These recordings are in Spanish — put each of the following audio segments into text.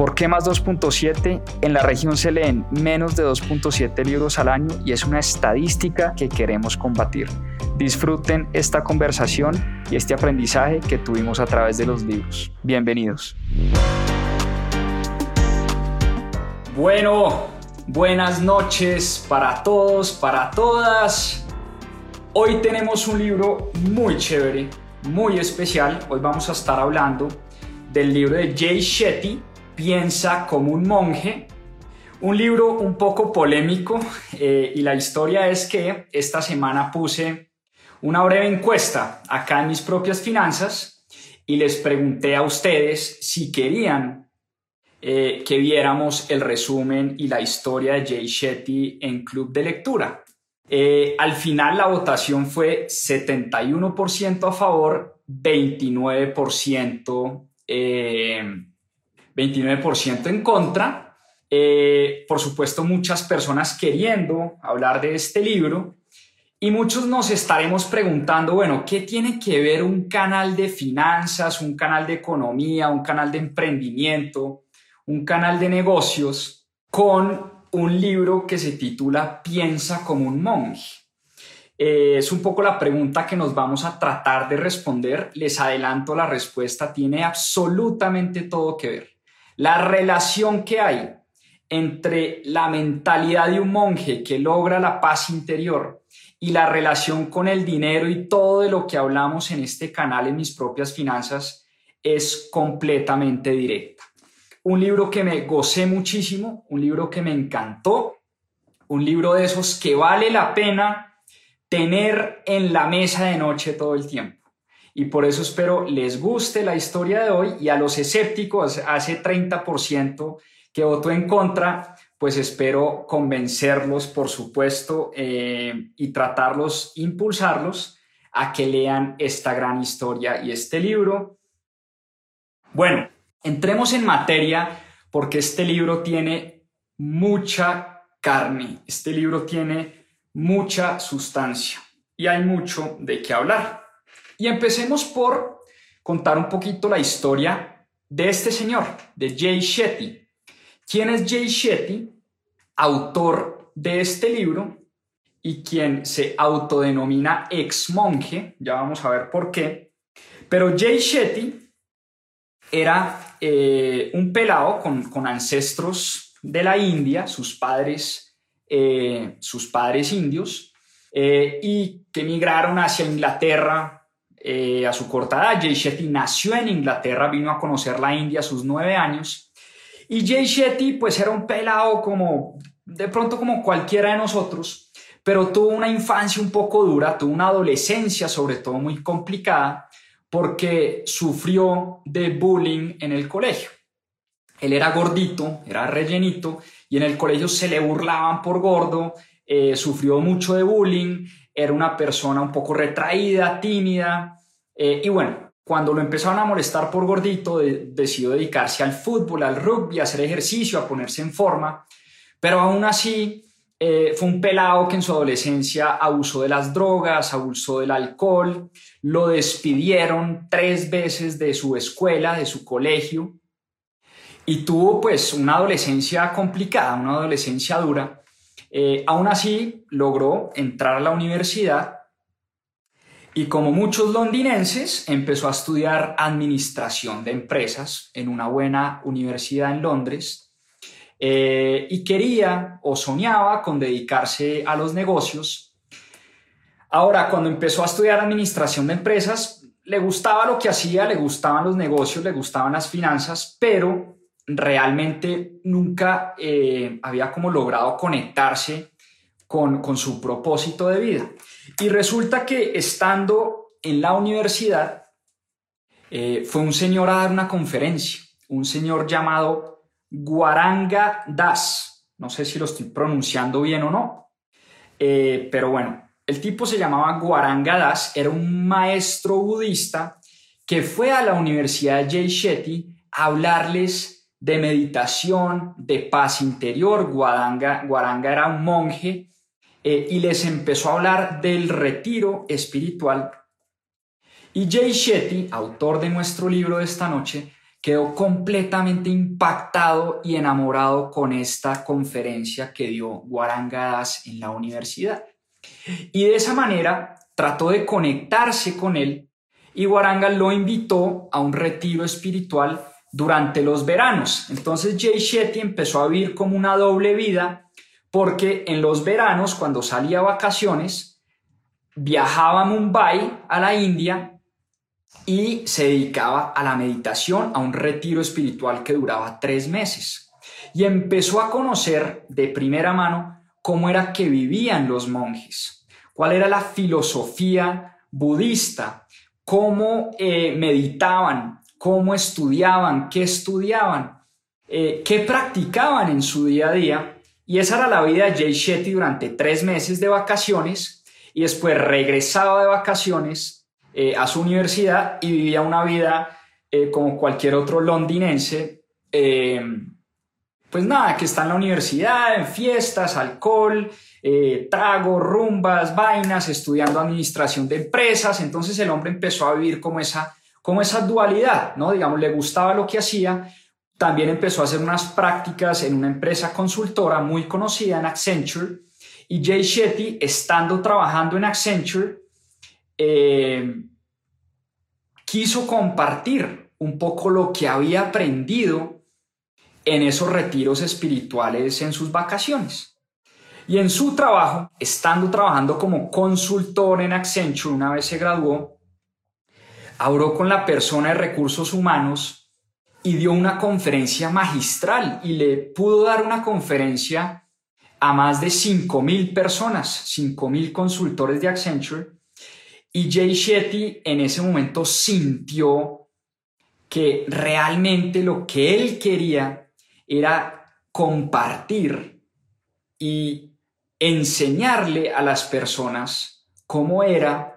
¿Por qué más 2.7? En la región se leen menos de 2.7 libros al año y es una estadística que queremos combatir. Disfruten esta conversación y este aprendizaje que tuvimos a través de los libros. Bienvenidos. Bueno, buenas noches para todos, para todas. Hoy tenemos un libro muy chévere, muy especial. Hoy vamos a estar hablando del libro de Jay Shetty, Piensa como un monje. Un libro un poco polémico eh, y la historia es que esta semana puse una breve encuesta acá en mis propias finanzas y les pregunté a ustedes si querían eh, que viéramos el resumen y la historia de Jay Shetty en Club de Lectura. Eh, al final la votación fue 71% a favor, 29%, 29% eh, en contra. por supuesto, muchas personas queriendo hablar de este libro y muchos nos estaremos preguntando, bueno, ¿qué tiene que ver un canal de finanzas, un canal de economía, un canal de emprendimiento, un canal de negocios con un libro que se titula Piensa como un monje? Eh, es un poco la pregunta que nos vamos a tratar de responder. Les adelanto, la respuesta tiene absolutamente todo que ver. La relación que hay entre la mentalidad de un monje que logra la paz interior y la relación con el dinero y todo de lo que hablamos en este canal en mis propias finanzas es completamente directa. Un libro que me gocé muchísimo, un libro que me encantó, un libro de esos que vale la pena tener en la mesa de noche todo el tiempo. Y por eso espero les guste la historia de hoy y a los escépticos, hace 30% que votó en contra, pues espero convencerlos, por supuesto, eh, y tratarlos, impulsarlos a que lean esta gran historia y este libro. Bueno, entremos en materia porque este libro tiene mucha carne, este libro tiene mucha sustancia y hay mucho de qué hablar. Y empecemos por contar un poquito la historia de este señor, de Jay Shetty. ¿Quién es Jay Shetty? Autor de este libro y quien se autodenomina ex monje, ya vamos a ver por qué. Pero Jay Shetty era eh, un pelado con, ancestros de la India, sus padres, eh, sus padres indios, eh, y que emigraron hacia Inglaterra a su corta edad. Jay Shetty nació en Inglaterra, vino a conocer la India a sus nueve años y Jay Shetty pues era un pelado como, de pronto como cualquiera de nosotros, pero tuvo una infancia un poco dura, tuvo una adolescencia sobre todo muy complicada, porque sufrió de bullying en el colegio. Él era gordito, era rellenito, y en el colegio se le burlaban por gordo, eh, sufrió mucho de bullying, era una persona un poco retraída, tímida, eh, y bueno, cuando lo empezaron a molestar por gordito, decidió dedicarse al fútbol, al rugby, a hacer ejercicio, a ponerse en forma. Pero aún así, eh, fue un pelado que en su adolescencia abusó de las drogas, abusó del alcohol, lo despidieron tres veces de su escuela, de su colegio, y tuvo pues una adolescencia complicada, una adolescencia dura. Eh, aún así, logró entrar a la universidad y como muchos londinenses, empezó a estudiar administración de empresas en una buena universidad en Londres eh, y quería o soñaba con dedicarse a los negocios. Ahora, cuando empezó a estudiar administración de empresas, le gustaba lo que hacía, le gustaban los negocios, le gustaban las finanzas, pero realmente nunca eh, había como logrado conectarse con, con su propósito de vida. Y resulta que estando en la universidad, eh, fue un señor a dar una conferencia, un señor llamado Guaranga Das. No sé si lo estoy pronunciando bien o no, eh, pero bueno, El tipo se llamaba Guaranga Das, era un maestro budista que fue a la Universidad Jay Shetty a hablarles de meditación, de paz interior. Guaranga, Guaranga era un monje eh, y les empezó a hablar del retiro espiritual. Y Jay Shetty, autor de nuestro libro de esta noche, quedó completamente impactado y enamorado con esta conferencia que dio Guaranga Das en la universidad. Y de esa manera trató de conectarse con él y Guaranga lo invitó a un retiro espiritual durante los veranos. Entonces Jay Shetty empezó a vivir como una doble vida porque en los veranos, cuando salía a vacaciones, viajaba a Mumbai, a la India, y se dedicaba a la meditación, a un retiro espiritual que duraba tres meses. Y empezó a conocer de primera mano cómo era que vivían los monjes, cuál era la filosofía budista, cómo eh, meditaban, cómo estudiaban, qué estudiaban, eh, qué practicaban en su día a día. Y esa era la vida de Jay Shetty durante tres meses de vacaciones y después regresaba de vacaciones eh, a su universidad y vivía una vida como cualquier otro londinense. pues nada, que está en la universidad, en fiestas, alcohol, eh, trago, rumbas, vainas, estudiando administración de empresas. Entonces el hombre empezó a vivir como esa, como esa dualidad, ¿no? Digamos, le gustaba lo que hacía. También empezó a hacer unas prácticas en una empresa consultora muy conocida en Accenture. Y Jay Shetty, estando trabajando en Accenture, eh, quiso compartir un poco lo que había aprendido en esos retiros espirituales en sus vacaciones. Y en su trabajo, estando trabajando como consultor en Accenture, una vez se graduó, habló con la persona de recursos humanos y dio una conferencia magistral y le pudo dar una conferencia a más de 5.000 personas, 5.000 consultores de Accenture. Y Jay Shetty en ese momento sintió que realmente lo que él quería era compartir y enseñarle a las personas cómo era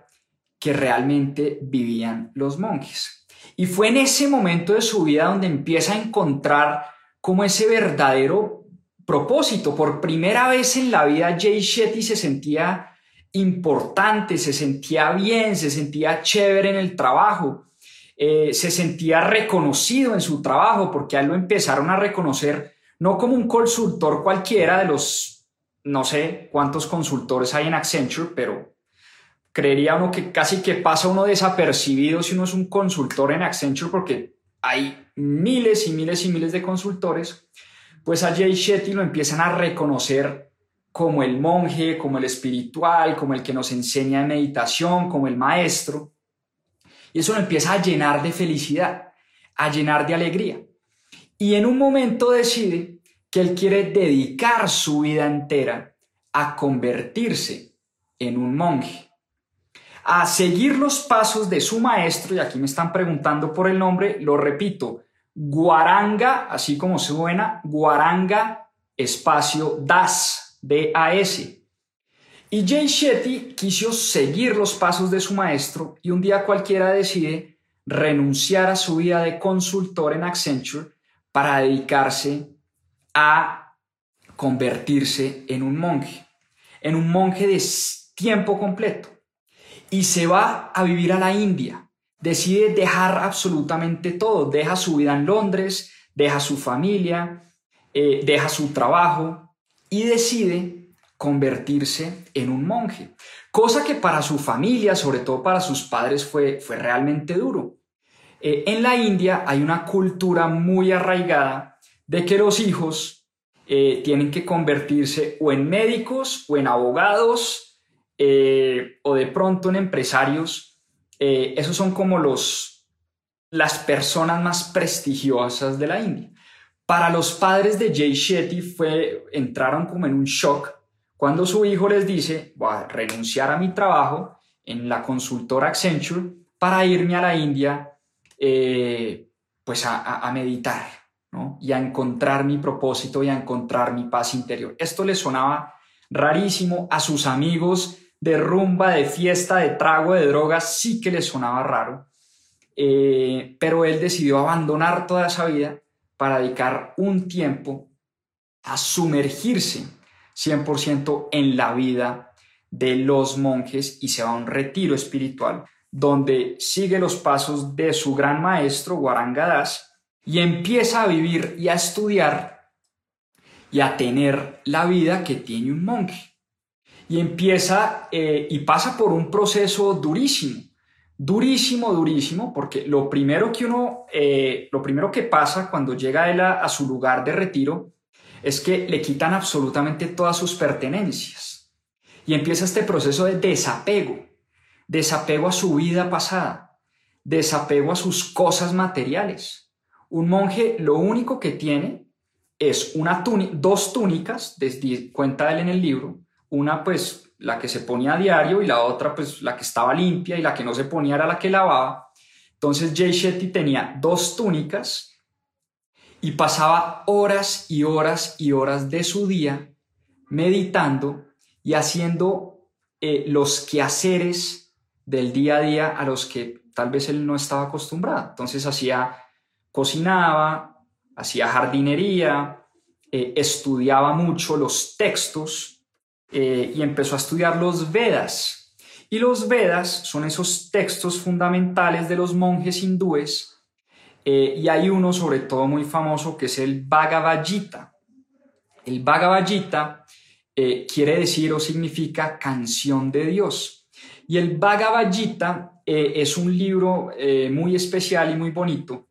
que realmente vivían los monjes. Y fue en ese momento de su vida donde empieza a encontrar como ese verdadero propósito. Por primera vez en la vida, Jay Shetty se sentía importante, se sentía bien, se sentía chévere en el trabajo, eh, se sentía reconocido en su trabajo, porque a lo empezaron a reconocer no como un consultor cualquiera de los no sé cuántos consultores hay en Accenture, pero creería uno que casi que pasa uno desapercibido si uno es un consultor en Accenture porque hay miles y miles y miles de consultores, pues a Jay Shetty lo empiezan a reconocer como el monje, como el espiritual, como el que nos enseña meditación, como el maestro. Y eso lo empieza a llenar de felicidad, a llenar de alegría. Y en un momento decide que él quiere dedicar su vida entera a convertirse en un monje, a seguir los pasos de su maestro, y aquí me están preguntando por el nombre, lo repito, Guaranga, así como suena, Guaranga espacio Das, D-A-S. Y Jay Shetty quiso seguir los pasos de su maestro y un día cualquiera decide renunciar a su vida de consultor en Accenture para dedicarse a convertirse en un monje, en un monje de tiempo completo. Y se va a vivir a la India. Decide dejar absolutamente todo. Deja su vida en Londres, deja su familia, eh, deja su trabajo y decide convertirse en un monje. Cosa que para su familia, sobre todo para sus padres, fue, fue realmente duro. Eh, en la India hay una cultura muy arraigada de que los hijos eh, tienen que convertirse o en médicos o en abogados eh, o de pronto en empresarios. Eh, esos son como los, las personas más prestigiosas de la India. Para los padres de Jay Shetty fue, entraron como en un shock cuando su hijo les dice, voy a renunciar a mi trabajo en la consultora Accenture para irme a la India pues a meditar y a encontrar mi propósito y a encontrar mi paz interior. Esto le sonaba rarísimo a sus amigos de rumba, de fiesta, de trago, de drogas, sí que le sonaba raro. Eh, pero él decidió abandonar toda esa vida para dedicar un tiempo a sumergirse 100% en la vida de los monjes y se va a un retiro espiritual donde sigue los pasos de su gran maestro Guarangadas y empieza a vivir y a estudiar y a tener la vida que tiene un monje. Y empieza eh, y pasa por un proceso durísimo, durísimo, durísimo, porque lo primero que uno, eh, lo primero que pasa cuando llega él a su lugar de retiro es que le quitan absolutamente todas sus pertenencias. Y empieza este proceso de desapego, desapego a su vida pasada, desapego a sus cosas materiales. Un monje lo único que tiene es una dos túnicas, cuenta él en el libro, una pues la que se ponía a diario y la otra pues la que estaba limpia y la que no se ponía era la que lavaba. Entonces Jay Shetty tenía dos túnicas y pasaba horas y horas y horas de su día meditando y haciendo eh, los quehaceres del día a día a los que tal vez él no estaba acostumbrado. Entonces hacía, cocinaba, hacía jardinería, eh, estudiaba mucho los textos eh, y empezó a estudiar los Vedas. Y los Vedas son esos textos fundamentales de los monjes hindúes eh, y hay uno sobre todo muy famoso que es el Bhagavad Gita. El Bhagavad Gita eh, quiere decir o significa canción de Dios. Y el Bhagavad Gita es un libro muy especial y muy bonito.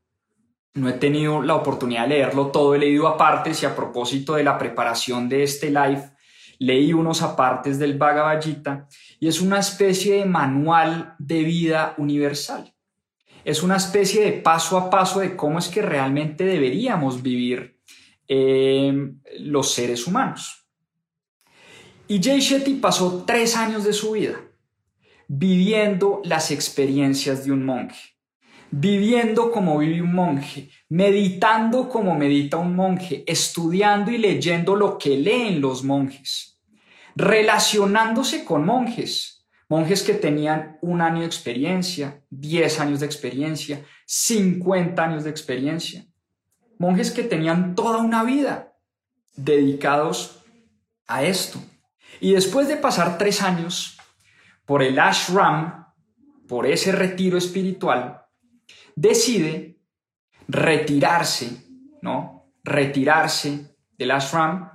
No he tenido la oportunidad de leerlo todo, he leído apartes y a propósito de la preparación de este live, leí unos apartes del Bhagavad Gita y es una especie de manual de vida universal es una especie de paso a paso de cómo es que realmente deberíamos vivir eh, los seres humanos. Y Jay Shetty pasó tres años de su vida viviendo las experiencias de un monje, viviendo como vive un monje, meditando como medita un monje, estudiando y leyendo lo que leen los monjes, relacionándose con monjes, Monjes que tenían un año de experiencia, 10 años de experiencia, 50 años de experiencia. Monjes que tenían toda una vida dedicados a esto. Y después de pasar tres años por el ashram, por ese retiro espiritual, decide retirarse, ¿no? Retirarse del ashram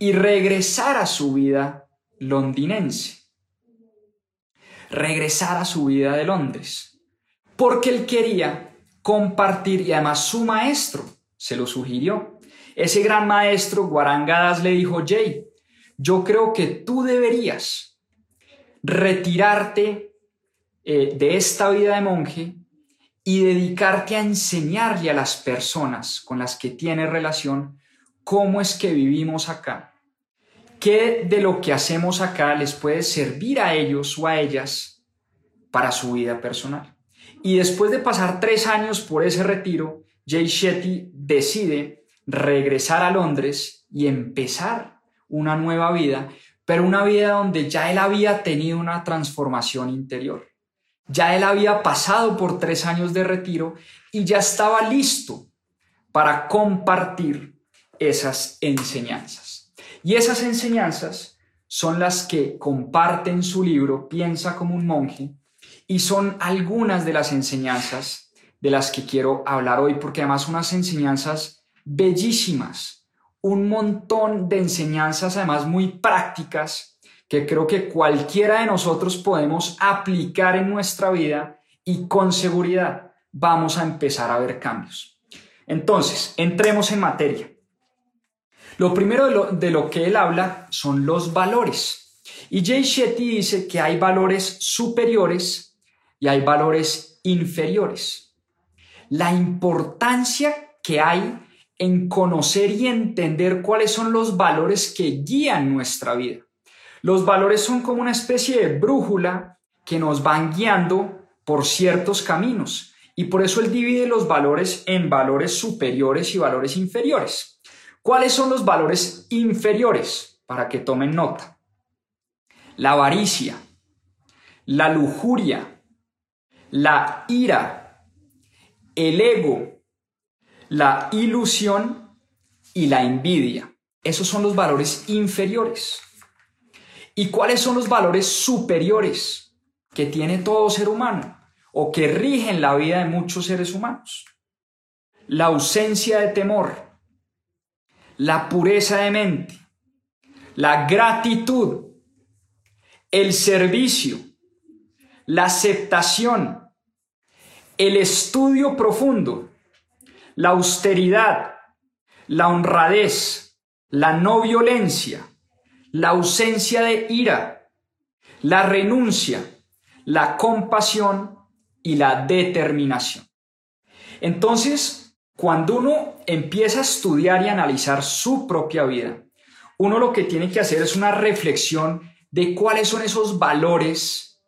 y regresar a su vida londinense. Regresar a su vida de Londres, porque él quería compartir y además su maestro se lo sugirió. Ese gran maestro, Guarangadas, le dijo, Jay, yo creo que tú deberías retirarte eh, de esta vida de monje y dedicarte a enseñarle a las personas con las que tienes relación cómo es que vivimos acá ¿Qué de lo que hacemos acá les puede servir a ellos o a ellas para su vida personal? Y después de pasar tres años por ese retiro, Jay Shetty decide regresar a Londres y empezar una nueva vida, pero una vida donde ya él había tenido una transformación interior. Ya él había pasado por tres años de retiro y ya estaba listo para compartir esas enseñanzas. Y esas enseñanzas son las que comparte en su libro Piensa como un monje y son algunas de las enseñanzas de las que quiero hablar hoy porque además unas enseñanzas bellísimas, un montón de enseñanzas además muy prácticas que creo que cualquiera de nosotros podemos aplicar en nuestra vida y con seguridad vamos a empezar a ver cambios. Entonces, entremos en materia. Lo primero de lo, que él habla son los valores. Y Jay Shetty dice que hay valores superiores y hay valores inferiores. La importancia que hay en conocer y entender cuáles son los valores que guían nuestra vida. Los valores son como una especie de brújula que nos van guiando por ciertos caminos y por eso él divide los valores en valores superiores y valores inferiores. ¿Cuáles son los valores inferiores? Para que tomen nota. La avaricia, la lujuria, la ira, el ego, la ilusión y la envidia. Esos son los valores inferiores. ¿Y cuáles son los valores superiores que tiene todo ser humano o que rigen la vida de muchos seres humanos? La ausencia de temor, la pureza de mente, la gratitud, el servicio, la aceptación, el estudio profundo, la austeridad, la honradez, la no violencia, la ausencia de ira, la renuncia, la compasión y la determinación. Entonces, cuando uno empieza a estudiar y analizar su propia vida, uno lo que tiene que hacer es una reflexión de cuáles son esos valores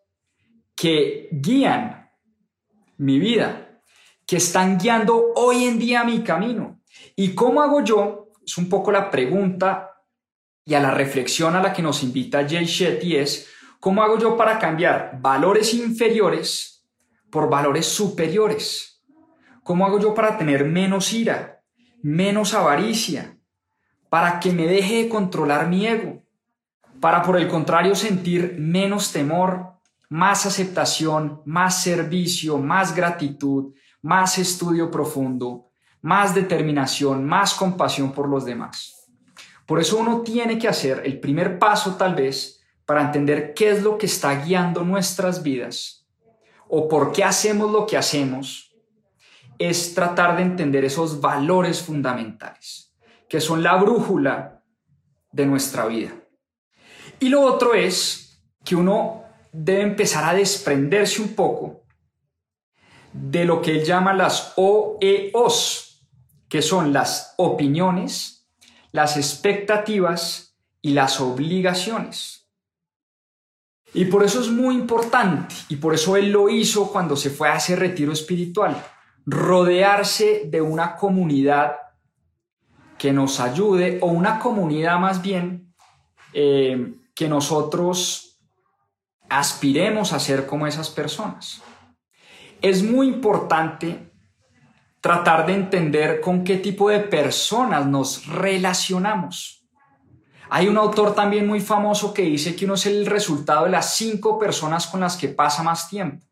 que guían mi vida, que están guiando hoy en día mi camino. ¿Y cómo hago yo? Es un poco la pregunta y a la reflexión a la que nos invita Jay Shetty es, ¿cómo hago yo para cambiar valores inferiores por valores superiores? ¿Cómo hago yo para tener menos ira, menos avaricia, para que me deje de controlar mi ego, para por el contrario sentir menos temor, más aceptación, más servicio, más gratitud, más estudio profundo, más determinación, más compasión por los demás. Por eso uno tiene que hacer el primer paso tal vez para entender qué es lo que está guiando nuestras vidas o por qué hacemos lo que hacemos, es tratar de entender esos valores fundamentales que son la brújula de nuestra vida. Y lo otro es que uno debe empezar a desprenderse un poco de lo que él llama las OEOs, que son las opiniones, las expectativas y las obligaciones. Y por eso es muy importante, y por eso él lo hizo cuando se fue a ese retiro espiritual, rodearse de una comunidad que nos ayude o una comunidad más bien eh, que nosotros aspiremos a ser como esas personas. Es muy importante tratar de entender con qué tipo de personas nos relacionamos. Hay un autor también muy famoso que dice que uno es el resultado de las cinco personas con las que pasa más tiempo.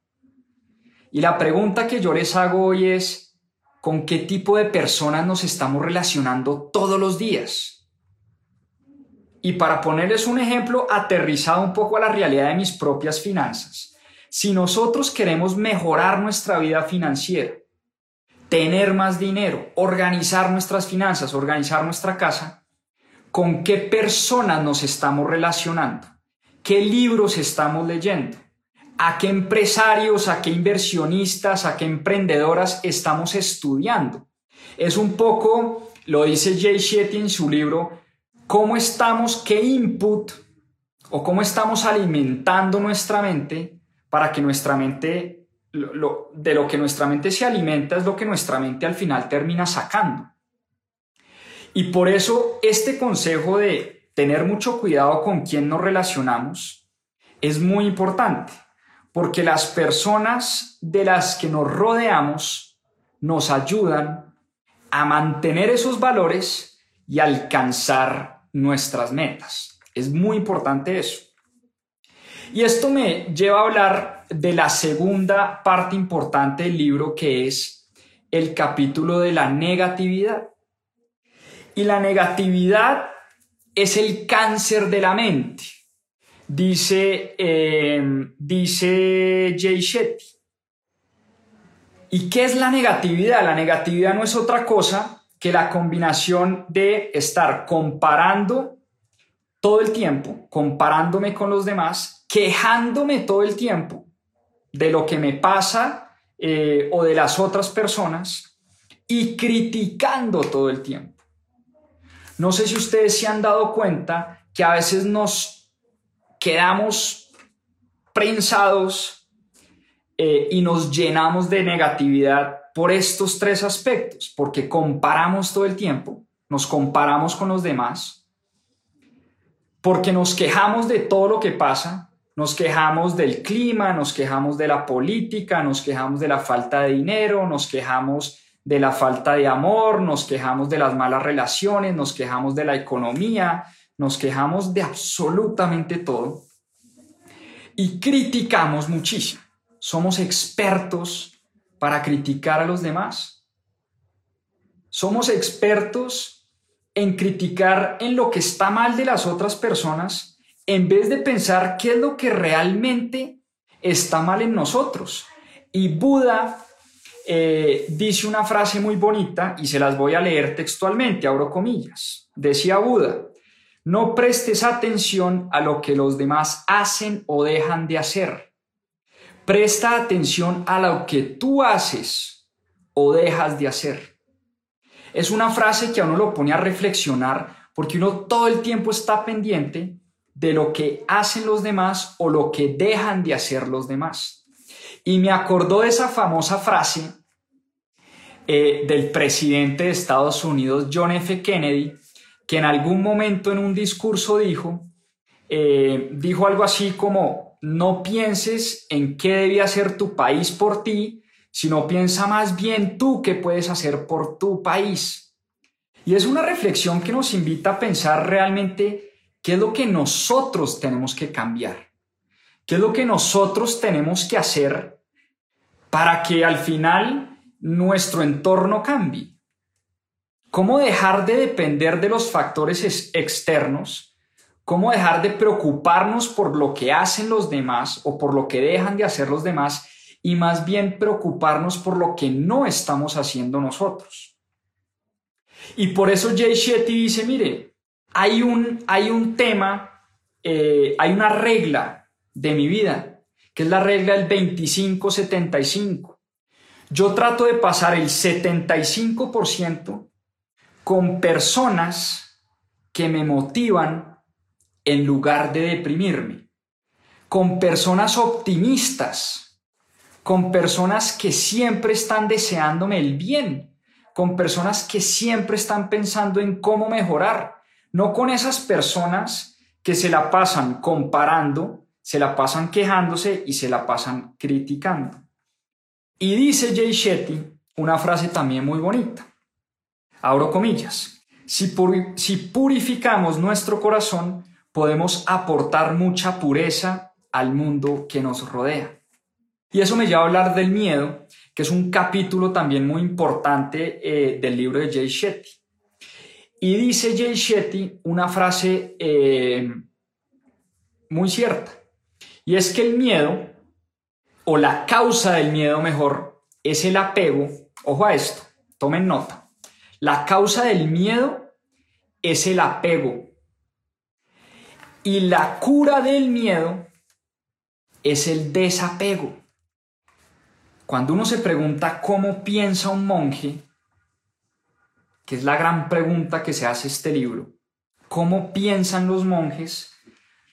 Y la pregunta que yo les hago hoy es, con qué tipo de personas nos estamos relacionando todos los días. Y para ponerles un ejemplo aterrizado un poco a la realidad de mis propias finanzas, si nosotros queremos mejorar nuestra vida financiera, tener más dinero, organizar nuestras finanzas, organizar nuestra casa, ¿con qué personas nos estamos relacionando? ¿Qué libros estamos leyendo? A qué empresarios, a qué inversionistas, a qué emprendedoras estamos estudiando. Es un poco, lo dice Jay Shetty en su libro, cómo estamos, qué input o cómo estamos alimentando nuestra mente para que nuestra mente, de lo que nuestra mente se alimenta es lo que nuestra mente al final termina sacando. Y por eso este consejo de tener mucho cuidado con quién nos relacionamos es muy importante porque las personas de las que nos rodeamos nos ayudan a mantener esos valores y alcanzar nuestras metas. Es muy importante eso. Y esto me lleva a hablar de la segunda parte importante del libro que es el capítulo de la negatividad. Y la negatividad es el cáncer de la mente Dice, em, dice Jay Shetty. ¿Y qué es la negatividad? La negatividad no es otra cosa que la combinación de estar comparando todo el tiempo, comparándome con los demás, quejándome todo el tiempo de lo que me pasa eh, o de las otras personas y criticando todo el tiempo. No sé si ustedes se han dado cuenta que a veces nos quedamos prensados eh, y nos llenamos de negatividad por estos tres aspectos, porque comparamos todo el tiempo, nos comparamos con los demás, porque nos quejamos de todo lo que pasa, Nos quejamos del clima, nos quejamos de la política, nos quejamos de la falta de dinero, nos quejamos de la falta de amor, nos quejamos de las malas relaciones, nos quejamos de la economía, nos quejamos de absolutamente todo y criticamos muchísimo. Somos expertos para criticar a los demás. Somos expertos en criticar en lo que está mal de las otras personas en vez de pensar qué es lo que realmente está mal en nosotros. Y Buda eh, dice una frase muy bonita y se las voy a leer textualmente, abro comillas. Decía Buda, no prestes atención a lo que los demás hacen o dejan de hacer. Presta atención a lo que tú haces o dejas de hacer. Es una frase que a uno lo pone a reflexionar porque uno todo el tiempo está pendiente de lo que hacen los demás o lo que dejan de hacer los demás. Y me acordó de esa famosa frase eh, del presidente de Estados Unidos, John F. Kennedy, que en algún momento en un discurso dijo, eh, dijo algo así como, no pienses en qué debía hacer tu país por ti, sino piensa más bien tú qué puedes hacer por tu país. Y es una reflexión que nos invita a pensar realmente qué es lo que nosotros tenemos que cambiar, qué es lo que nosotros tenemos que hacer para que al final nuestro entorno cambie. ¿Cómo dejar de depender de los factores externos? ¿Cómo dejar de preocuparnos por lo que hacen los demás o por lo que dejan de hacer los demás y más bien preocuparnos por lo que no estamos haciendo nosotros? Y por eso Jay Shetty dice, mire, hay un, hay un tema, eh, hay una regla de mi vida, que es la regla del 25-75. Yo trato de pasar el 75% con personas que me motivan en lugar de deprimirme, con personas optimistas, con personas que siempre están deseándome el bien, con personas que siempre están pensando en cómo mejorar, no con esas personas que se la pasan comparando, se la pasan quejándose y se la pasan criticando. Y dice Jay Shetty una frase también muy bonita. Abro comillas. Si, purificamos nuestro corazón, podemos aportar mucha pureza al mundo que nos rodea. Y eso me lleva a hablar del miedo, que es un capítulo también muy importante eh, del libro de Jay Shetty. Y dice Jay Shetty una frase eh, muy cierta, y es que el miedo o la causa del miedo mejor es el apego, ojo a esto, tomen nota, la causa del miedo es el apego y la cura del miedo es el desapego. Cuando uno se pregunta cómo piensa un monje, que es la gran pregunta que se hace este libro, ¿cómo piensan los monjes?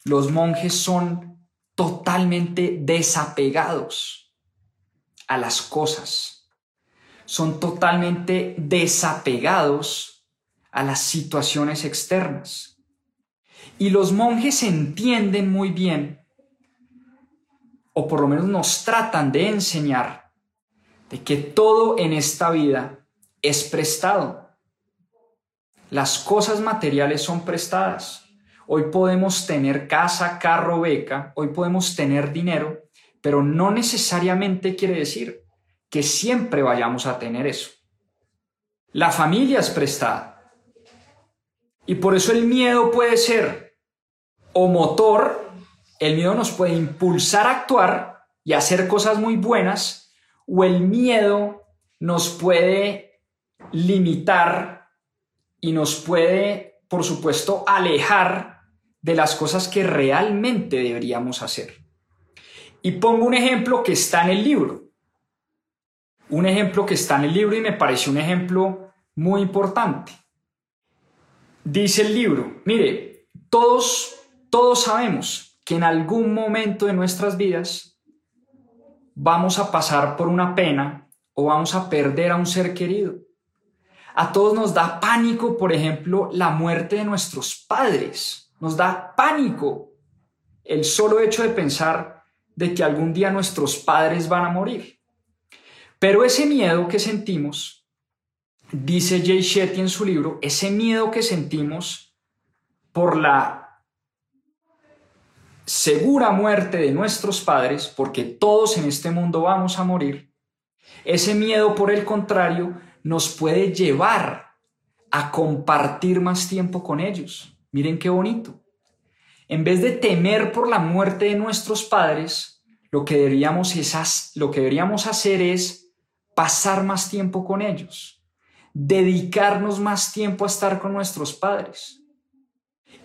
Los monjes son totalmente desapegados a las cosas. Son totalmente desapegados a las situaciones externas. Y los monjes entienden muy bien, o por lo menos nos tratan de enseñar, de que todo en esta vida es prestado. Las cosas materiales son prestadas. Hoy podemos tener casa, carro, beca, hoy podemos tener dinero, pero no necesariamente quiere decir que siempre vayamos a tener eso. La familia es prestada. Y por eso el miedo puede ser o motor, el miedo nos puede impulsar a actuar y hacer cosas muy buenas, o el miedo nos puede limitar y nos puede, por supuesto, alejar de las cosas que realmente deberíamos hacer. Y pongo un ejemplo que está en el libro. Un ejemplo que está en el libro y me parece un ejemplo muy importante. Dice el libro, mire, todos, todos sabemos que en algún momento de nuestras vidas vamos a pasar por una pena o vamos a perder a un ser querido. A todos nos da pánico, por ejemplo, la muerte de nuestros padres nos da pánico el solo hecho de pensar de que algún día nuestros padres van a morir. Pero ese miedo que sentimos, dice Jay Shetty en su libro, ese miedo que sentimos por la segura muerte de nuestros padres, porque todos en este mundo vamos a morir, ese miedo, por el contrario, nos puede llevar a compartir más tiempo con ellos. Miren qué bonito. En vez de temer por la muerte de nuestros padres, lo que deberíamos, lo que deberíamos hacer es pasar más tiempo con ellos, dedicarnos más tiempo a estar con nuestros padres.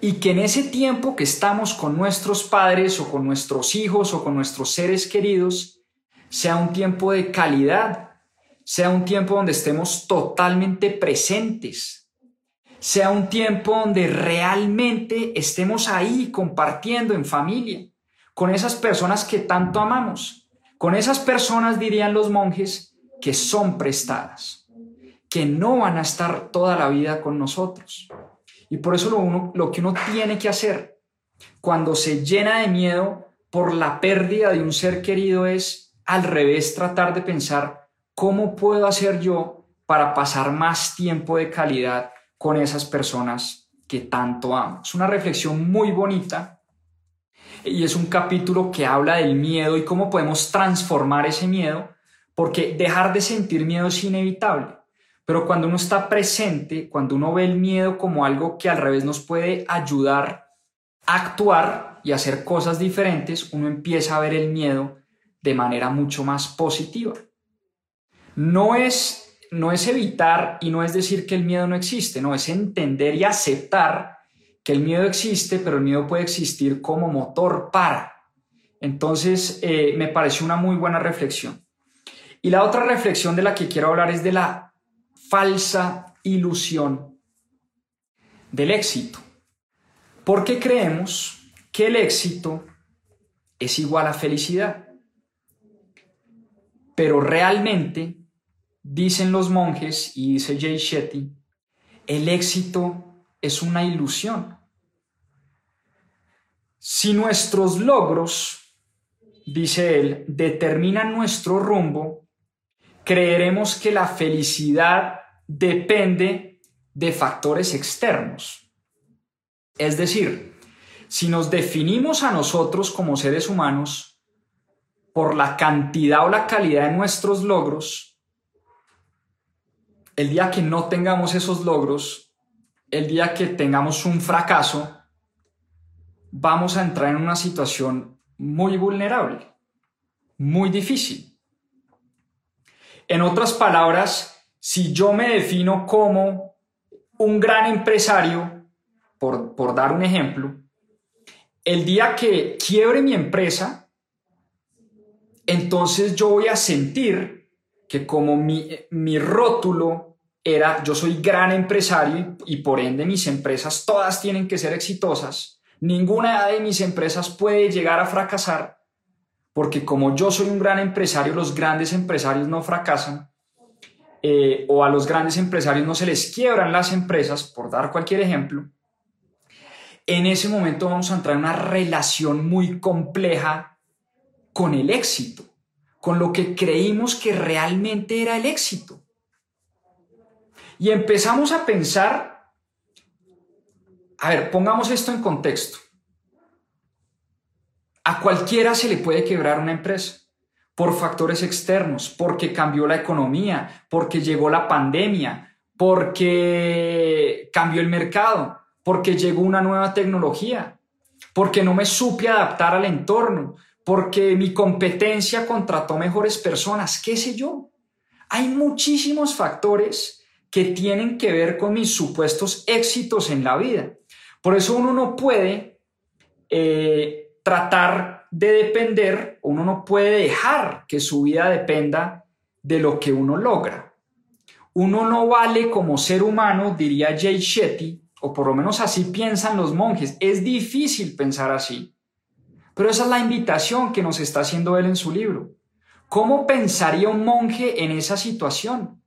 Y que en ese tiempo que estamos con nuestros padres o con nuestros hijos o con nuestros seres queridos, sea un tiempo de calidad, sea un tiempo donde estemos totalmente presentes, sea un tiempo donde realmente estemos ahí compartiendo en familia, con esas personas que tanto amamos, con esas personas, dirían los monjes, que son prestadas, que no van a estar toda la vida con nosotros. Y por eso lo, uno, lo que uno tiene que hacer cuando se llena de miedo por la pérdida de un ser querido es al revés tratar de pensar cómo puedo hacer yo para pasar más tiempo de calidad con esas personas que tanto amo. Es una reflexión muy bonita y es un capítulo que habla del miedo y cómo podemos transformar ese miedo, porque dejar de sentir miedo es inevitable. Pero cuando uno está presente, cuando uno ve el miedo como algo que al revés nos puede ayudar a actuar y hacer cosas diferentes, uno empieza a ver el miedo de manera mucho más positiva. No es no es evitar y no es decir que el miedo no existe, no, es entender y aceptar que el miedo existe, pero el miedo puede existir como motor para. Entonces, eh, me pareció una muy buena reflexión. Y la otra reflexión de la que quiero hablar es de la falsa ilusión del éxito. Porque creemos que el éxito es igual a felicidad. Pero realmente Dicen los monjes, y dice Jay Shetty, el éxito es una ilusión. Si nuestros logros, dice él, determinan nuestro rumbo, creeremos que la felicidad depende de factores externos. Es decir, si nos definimos a nosotros como seres humanos por la cantidad o la calidad de nuestros logros, el día que no tengamos esos logros, el día que tengamos un fracaso, vamos a entrar en una situación muy vulnerable, muy difícil. En otras palabras, si yo me defino como un gran empresario, por, por dar un ejemplo, el día que quiebre mi empresa, entonces yo voy a sentir que como mi, rótulo era yo soy gran empresario y, por ende mis empresas todas tienen que ser exitosas, ninguna de mis empresas puede llegar a fracasar, porque como yo soy un gran empresario, los grandes empresarios no fracasan, eh, o a los grandes empresarios no se les quiebran las empresas, por dar cualquier ejemplo, en ese momento vamos a entrar en una relación muy compleja con el éxito con lo que creímos que realmente era el éxito. Y empezamos a pensar, a ver, pongamos esto en contexto. A cualquiera se le puede quebrar una empresa por factores externos, porque cambió la economía, porque llegó la pandemia, porque cambió el mercado, porque llegó una nueva tecnología, porque no me supe adaptar al entorno, porque mi competencia contrató mejores personas, qué sé yo. Hay muchísimos factores que tienen que ver con mis supuestos éxitos en la vida. Por eso uno no puede eh, tratar de depender, uno no puede dejar que su vida dependa de lo que uno logra. Uno no vale como ser humano, diría Jay Shetty, o por lo menos así piensan los monjes. Es difícil pensar así pero esa es la invitación que nos está haciendo él en su libro. ¿Cómo pensaría un monje en esa situación?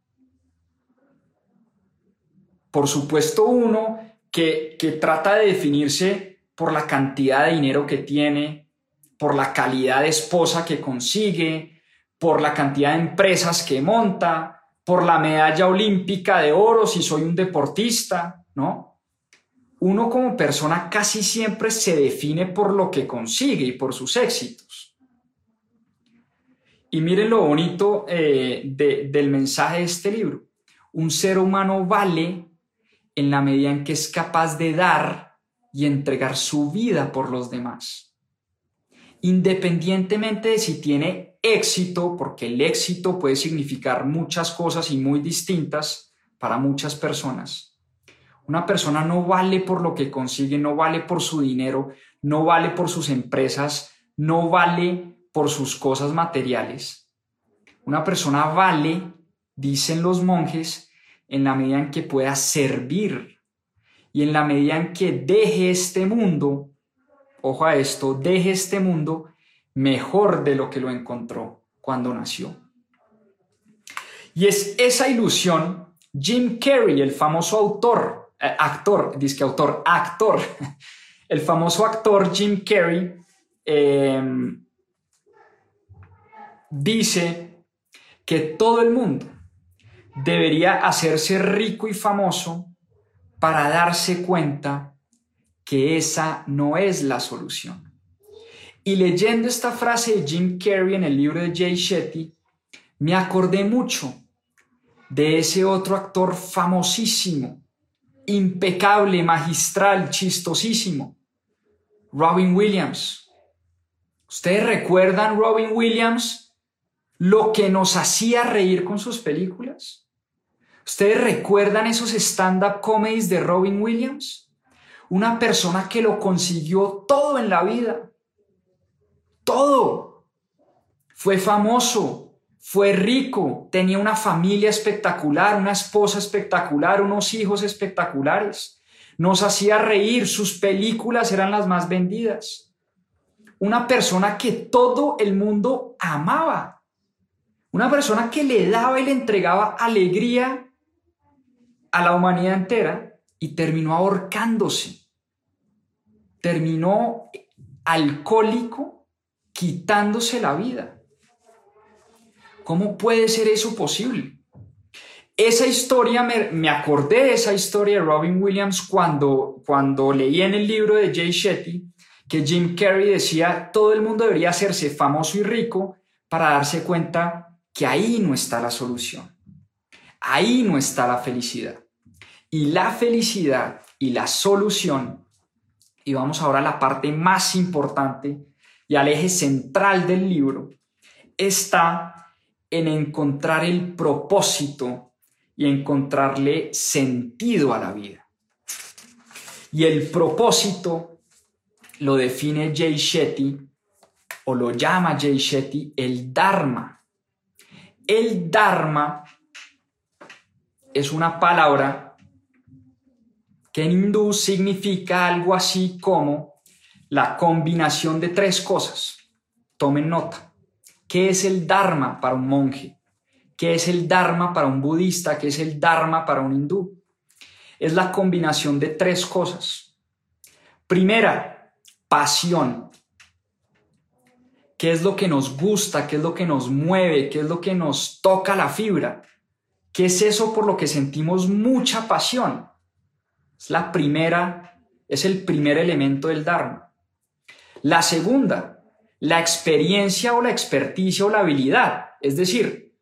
Por supuesto, uno que, que trata de definirse por la cantidad de dinero que tiene, por la calidad de esposa que consigue, por la cantidad de empresas que monta, por la medalla olímpica de oro si soy un deportista, ¿no? Uno como persona casi siempre se define por lo que consigue y por sus éxitos. Y miren lo bonito eh, del mensaje de este libro. Un ser humano vale en la medida en que es capaz de dar y entregar su vida por los demás. Independientemente de si tiene éxito, porque el éxito puede significar muchas cosas y muy distintas para muchas personas. Una persona no vale por lo que consigue, no vale por su dinero, no vale por sus empresas, no vale por sus cosas materiales. Una persona vale, dicen los monjes, en la medida en que pueda servir y en la medida en que deje este mundo, ojo a esto, deje este mundo mejor de lo que lo encontró cuando nació. Y es esa ilusión, Jim Carrey, el famoso autor, eh, actor, dice que autor, actor, el famoso actor Jim Carrey, em, dice que todo el mundo debería hacerse rico y famoso para darse cuenta que esa no es la solución. Y leyendo esta frase de Jim Carrey en el libro de Jay Shetty, me acordé mucho de ese otro actor famosísimo, impecable, magistral, chistosísimo, Robin Williams. ¿Ustedes recuerdan Robin Williams lo que nos hacía reír con sus películas? ¿Ustedes recuerdan esos stand-up comedies de Robin Williams? Una persona que lo consiguió todo en la vida. Todo. Fue famoso, fue rico, tenía una familia espectacular, una esposa espectacular, unos hijos espectaculares. Nos hacía reír, sus películas eran las más vendidas. Una persona que todo el mundo amaba. Una persona que le daba y le entregaba alegría a la humanidad entera y terminó ahorcándose. Terminó alcohólico quitándose la vida. ¿Cómo puede ser eso posible? Esa historia, me, acordé de esa historia de Robin Williams cuando, cuando leí en el libro de Jay Shetty que Jim Carrey decía todo el mundo debería hacerse famoso y rico para darse cuenta que ahí no está la solución. Ahí no está la felicidad. Y la felicidad y la solución, y vamos ahora a la parte más importante y al eje central del libro, está en encontrar el propósito y encontrarle sentido a la vida. Y el propósito lo define Jay Shetty o lo llama Jay Shetty el Dharma. El Dharma es una palabra que en hindú significa algo así como la combinación de tres cosas. Tomen nota. ¿Qué es el Dharma para un monje? ¿Qué es el Dharma para un budista? ¿Qué es el Dharma para un hindú? Es la combinación de tres cosas. Primera, pasión. ¿Qué es lo que nos gusta? ¿Qué es lo que nos mueve? ¿Qué es lo que nos toca la fibra? ¿Qué es eso por lo que sentimos mucha pasión? Es la primera, es el primer elemento del Dharma. La segunda, la experiencia o la experticia o la habilidad. Es decir,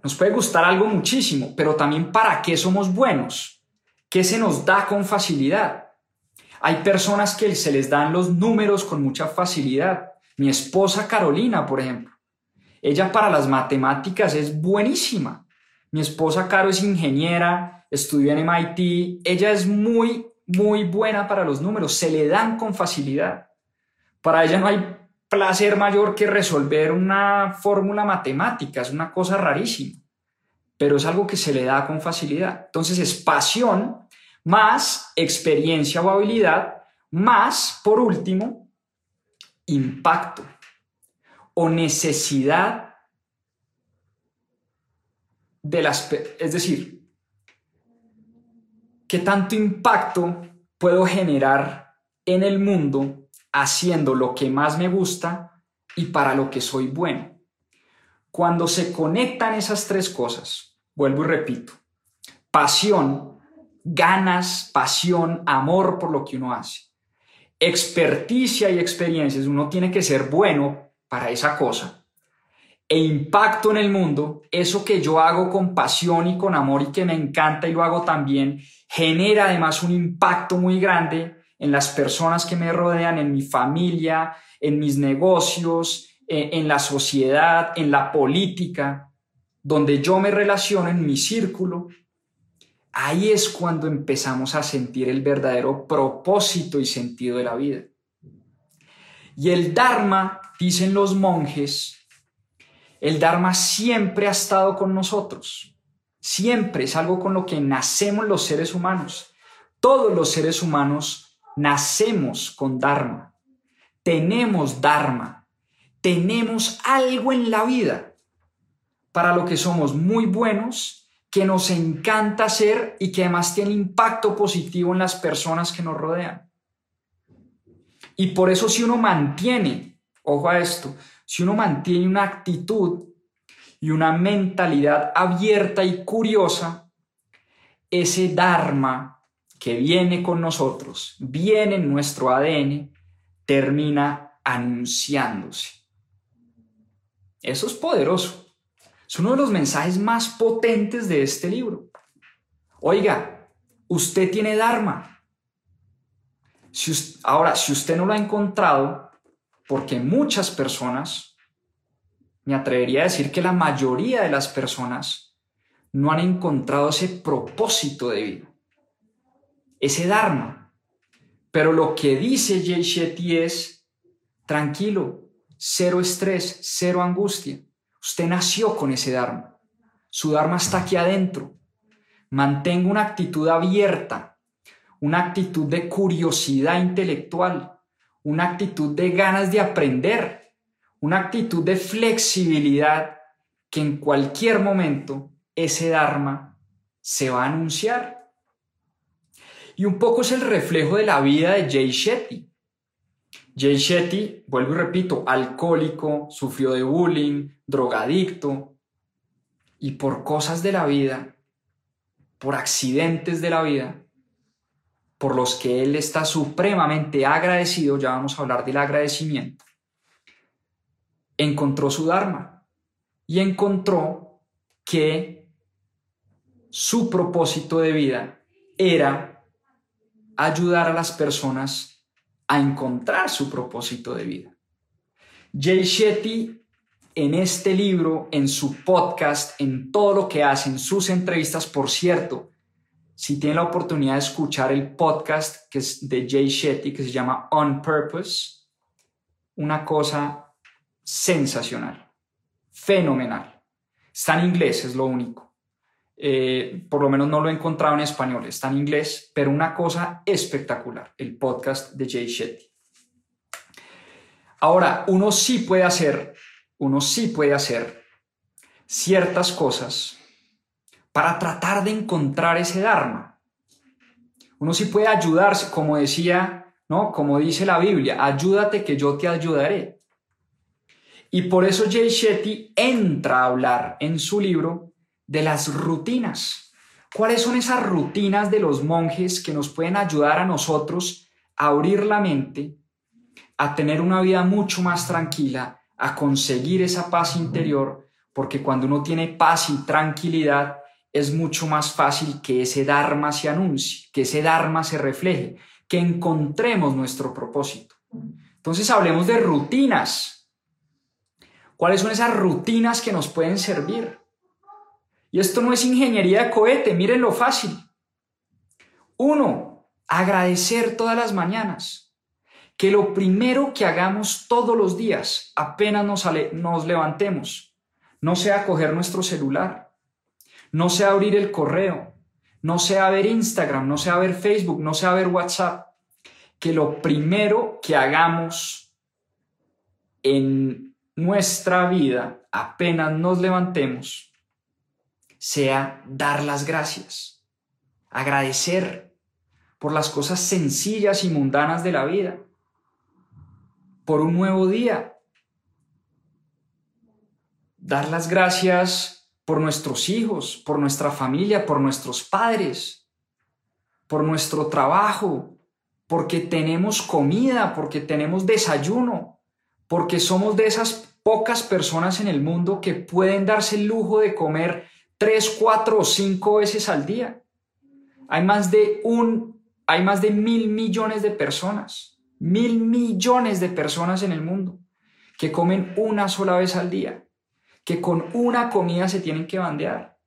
nos puede gustar algo muchísimo, pero también para qué somos buenos, qué se nos da con facilidad. Hay personas que se les dan los números con mucha facilidad. Mi esposa Carolina, por ejemplo. Ella para las matemáticas es buenísima. Mi esposa Caro es ingeniera, estudió en MIT, ella es muy, muy buena para los números, se le dan con facilidad. Para ella no hay placer mayor que resolver una fórmula matemática, es una cosa rarísima, pero es algo que se le da con facilidad. Entonces es pasión más experiencia o habilidad, más, por último, impacto o necesidad de las... Es decir, ¿Qué tanto impacto puedo generar en el mundo haciendo lo que más me gusta y para lo que soy bueno. Cuando se conectan esas tres cosas, vuelvo y repito, pasión, ganas, pasión, amor por lo que uno hace, experticia y experiencias, uno tiene que ser bueno para esa cosa, e impacto en el mundo, eso que yo hago con pasión y con amor y que me encanta y lo hago también, genera además un impacto muy grande en las personas que me rodean, en mi familia, en mis negocios, eh, en la sociedad, en la política, donde yo me relaciono en mi círculo, ahí es cuando empezamos a sentir el verdadero propósito y sentido de la vida. Y el Dharma, dicen los monjes, el Dharma siempre ha estado con nosotros. Siempre es algo con lo que nacemos los seres humanos. Todos los seres humanos nacemos con Dharma. Tenemos Dharma tenemos algo en la vida para lo que somos muy buenos, que nos encanta hacer y que además tiene impacto positivo en las personas que nos rodean. Y por eso si uno mantiene, ojo a esto, si uno mantiene una actitud y una mentalidad abierta y curiosa, ese Dharma que viene con nosotros, viene en nuestro ADN, termina anunciándose. Eso es poderoso. Es uno de los mensajes más potentes de este libro. Oiga, usted tiene Dharma. ahora, si usted no lo ha encontrado, porque muchas personas, me atrevería a decir que la mayoría de las personas no han encontrado ese propósito de vida, ese Dharma. Pero lo que dice Jay Shetty es, tranquilo, cero estrés, cero angustia. Usted nació con ese Dharma. Su Dharma está aquí adentro. Mantenga una actitud abierta, una actitud de curiosidad intelectual, una actitud de ganas de aprender, una actitud de flexibilidad que en cualquier momento ese Dharma se va a anunciar. Y un poco es el reflejo de la vida de Jay Shetty. Jay Shetty, vuelvo y repito, alcohólico, sufrió de bullying, drogadicto, y por cosas de la vida, por accidentes de la vida, por los que él está supremamente agradecido, ya vamos a hablar del agradecimiento, encontró su Dharma y encontró que su propósito de vida era ayudar a las personas a encontrar su propósito de vida. Jay Shetty en este libro, en su podcast, en todo lo que hace, en sus entrevistas, por cierto, si tienen la oportunidad de escuchar el podcast que es de Jay Shetty, que se llama On Purpose, una cosa sensacional, fenomenal. Está en inglés, es lo único. Eh, por lo menos no lo he encontrado en español, está en inglés, pero una cosa espectacular, el podcast de Jay Shetty. Ahora, uno sí puede hacer, uno sí puede hacer ciertas cosas para tratar de encontrar ese Dharma. Uno sí puede ayudarse, como decía, ¿no? Como dice la Biblia, ayúdate que yo te ayudaré. Y por eso Jay Shetty entra a hablar en su libro de las rutinas. ¿Cuáles son esas rutinas de los monjes que nos pueden ayudar a nosotros a abrir la mente, a tener una vida mucho más tranquila, a conseguir esa paz interior? Porque cuando uno tiene paz y tranquilidad, es mucho más fácil que ese Dharma se anuncie, que ese Dharma se refleje, que encontremos nuestro propósito. Entonces hablemos de rutinas. ¿Cuáles son esas rutinas que nos pueden servir? Y esto no es ingeniería de cohete, miren lo fácil. Uno, agradecer todas las mañanas. Que lo primero que hagamos todos los días, apenas nos, nos levantemos, no sea coger nuestro celular, no sea abrir el correo, no sea ver Instagram, no sea ver Facebook, no sea ver WhatsApp. Que lo primero que hagamos en nuestra vida, apenas nos levantemos, sea dar las gracias, agradecer por las cosas sencillas y mundanas de la vida, por un nuevo día. Dar las gracias por nuestros hijos, por nuestra familia, por nuestros padres, por nuestro trabajo, porque tenemos comida, porque tenemos desayuno, porque somos de esas pocas personas en el mundo que pueden darse el lujo de comer tres, cuatro o cinco veces al día. Hay más de un, hay más de mil millones de personas, mil millones de personas en el mundo que comen una sola vez al día, que con una comida se tienen que bandear.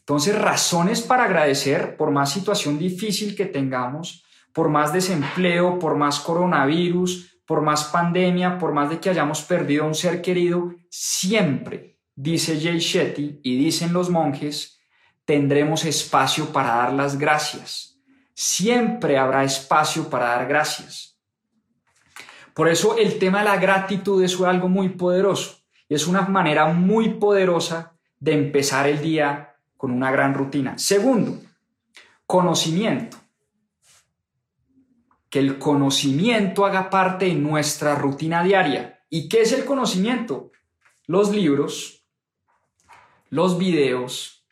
Entonces, razones para agradecer por más situación difícil que tengamos, por más desempleo, por más coronavirus, por más pandemia, por más de que hayamos perdido a un ser querido, siempre dice Jay Shetty y dicen los monjes, tendremos espacio para dar las gracias. Siempre habrá espacio para dar gracias. Por eso el tema de la gratitud es algo muy poderoso y es una manera muy poderosa de empezar el día con una gran rutina. Segundo, conocimiento. Que el conocimiento haga parte de nuestra rutina diaria. ¿Y qué es el conocimiento? Los libros, los videos,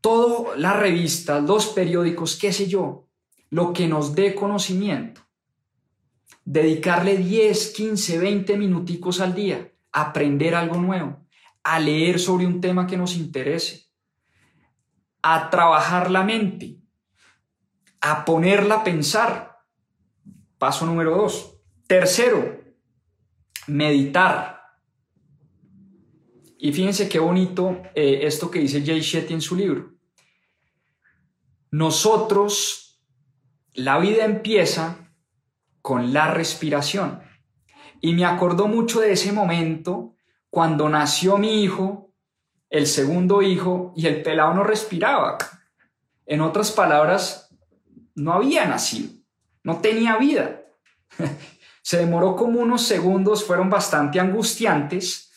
todo las revistas, los periódicos, qué sé yo, lo que nos dé conocimiento. Dedicarle 10, 15, 20 minuticos al día a aprender algo nuevo, a leer sobre un tema que nos interese, a trabajar la mente, a ponerla a pensar. Paso número dos. Tercero, meditar. Y fíjense qué bonito eh, esto que dice Jay Shetty en su libro. Nosotros, la vida empieza con la respiración. Y me acordó mucho de ese momento cuando nació mi hijo, el segundo hijo, y el pelado no respiraba. En otras palabras, no había nacido, no tenía vida. Se demoró como unos segundos, fueron bastante angustiantes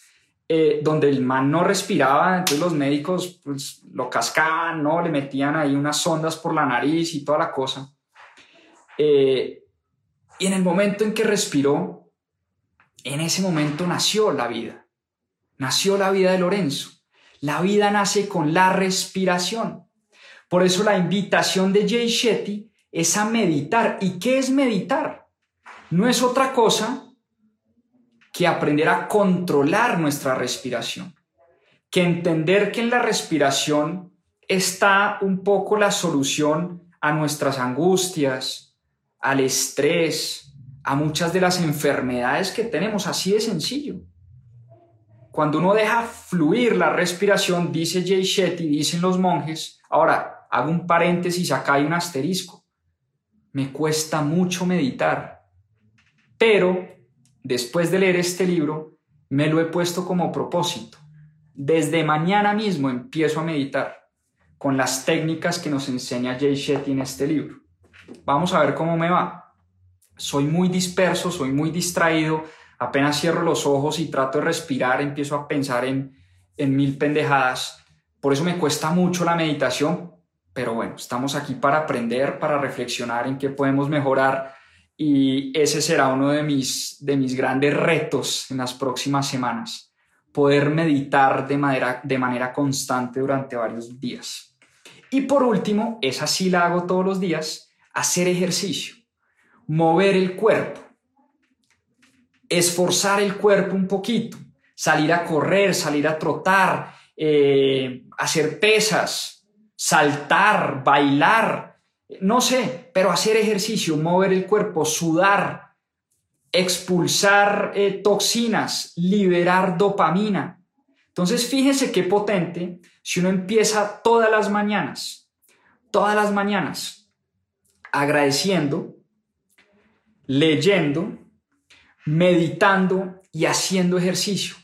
eh, donde el man no respiraba, entonces los médicos pues, lo cascaban, ¿no? Le metían ahí unas sondas por la nariz y toda la cosa. Eh, y en el momento en que respiró, en ese momento nació la vida. Nació la vida de Lorenzo. La vida nace con la respiración. Por eso la invitación de Jay Shetty es a meditar. ¿Y qué es meditar? No es otra cosa que aprender a controlar nuestra respiración, que entender que en la respiración está un poco la solución a nuestras angustias, al estrés, a muchas de las enfermedades que tenemos, así de sencillo. Cuando uno deja fluir la respiración, dice Jay Shetty, dicen los monjes, ahora hago un paréntesis, acá hay un asterisco, me cuesta mucho meditar, pero después de leer este libro, me lo he puesto como propósito. Desde mañana mismo empiezo a meditar con las técnicas que nos enseña Jay Shetty en este libro. Vamos a ver cómo me va. Soy muy disperso, soy muy distraído, apenas cierro los ojos y trato de respirar, empiezo a pensar en, en mil pendejadas. Por eso me cuesta mucho la meditación, pero bueno, estamos aquí para aprender, para reflexionar en qué podemos mejorar y ese será uno de mis, de mis grandes retos en las próximas semanas, poder meditar de manera, de manera constante durante varios días. Y por último, esa sí la hago todos los días, hacer ejercicio, mover el cuerpo, esforzar el cuerpo un poquito, salir a correr, salir a trotar, eh, hacer pesas, saltar, bailar, no sé, pero hacer ejercicio, mover el cuerpo, sudar, expulsar eh, toxinas, liberar dopamina. Entonces, fíjense qué potente si uno empieza todas las mañanas, todas las mañanas, agradeciendo, leyendo, meditando y haciendo ejercicio.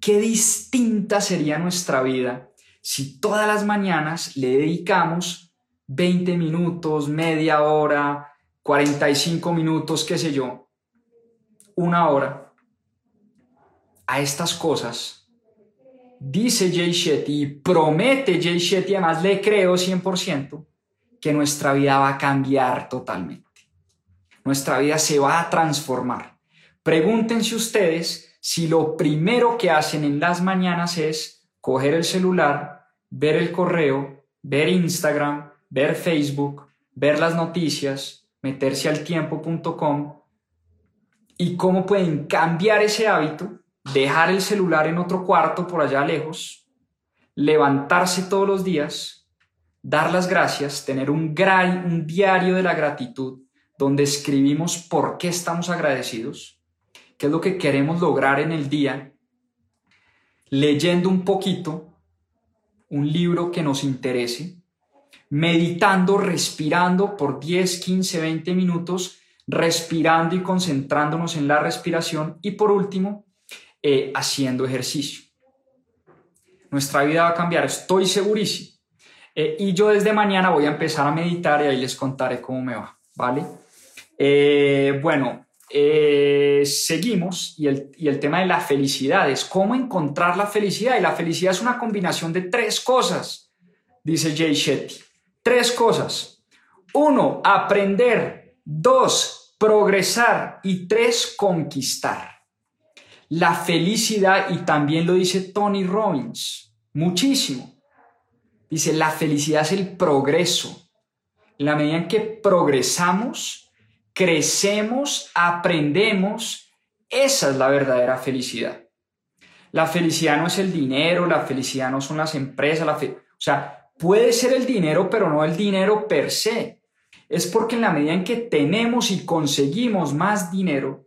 Qué distinta sería nuestra vida si todas las mañanas le dedicamos 20 minutos, media hora, 45 minutos, qué sé yo, una hora a estas cosas dice Jay Shetty y promete Jay Shetty, además le creo 100%, que nuestra vida va a cambiar totalmente. Nuestra vida se va a transformar. Pregúntense ustedes si lo primero que hacen en las mañanas es coger el celular, ver el correo, ver Instagram, ver Facebook, ver las noticias, meterse al tiempo.com y cómo pueden cambiar ese hábito, dejar el celular en otro cuarto por allá lejos, levantarse todos los días, dar las gracias, tener un, diario de la gratitud donde escribimos por qué estamos agradecidos, qué es lo que queremos lograr en el día, leyendo un poquito un libro que nos interese, meditando, respirando por 10, 15, 20 minutos, respirando y concentrándonos en la respiración y por último, eh, haciendo ejercicio. Nuestra vida va a cambiar, estoy segurísimo. Eh, y yo desde mañana voy a empezar a meditar y ahí les contaré cómo me va, ¿vale? Eh, bueno, seguimos y el, y el tema de la felicidad es cómo encontrar la felicidad. Y la felicidad es una combinación de tres cosas, dice Jay Shetty. Tres cosas. Uno, aprender. Dos, progresar. Y tres, conquistar. La felicidad, y también lo dice Tony Robbins, muchísimo. Dice, la felicidad es el progreso. En la medida en que progresamos, crecemos, aprendemos, esa es la verdadera felicidad. La felicidad no es el dinero, la felicidad no son las empresas, la o sea, Puede ser el dinero, pero no el dinero per se. Es porque en la medida en que tenemos y conseguimos más dinero,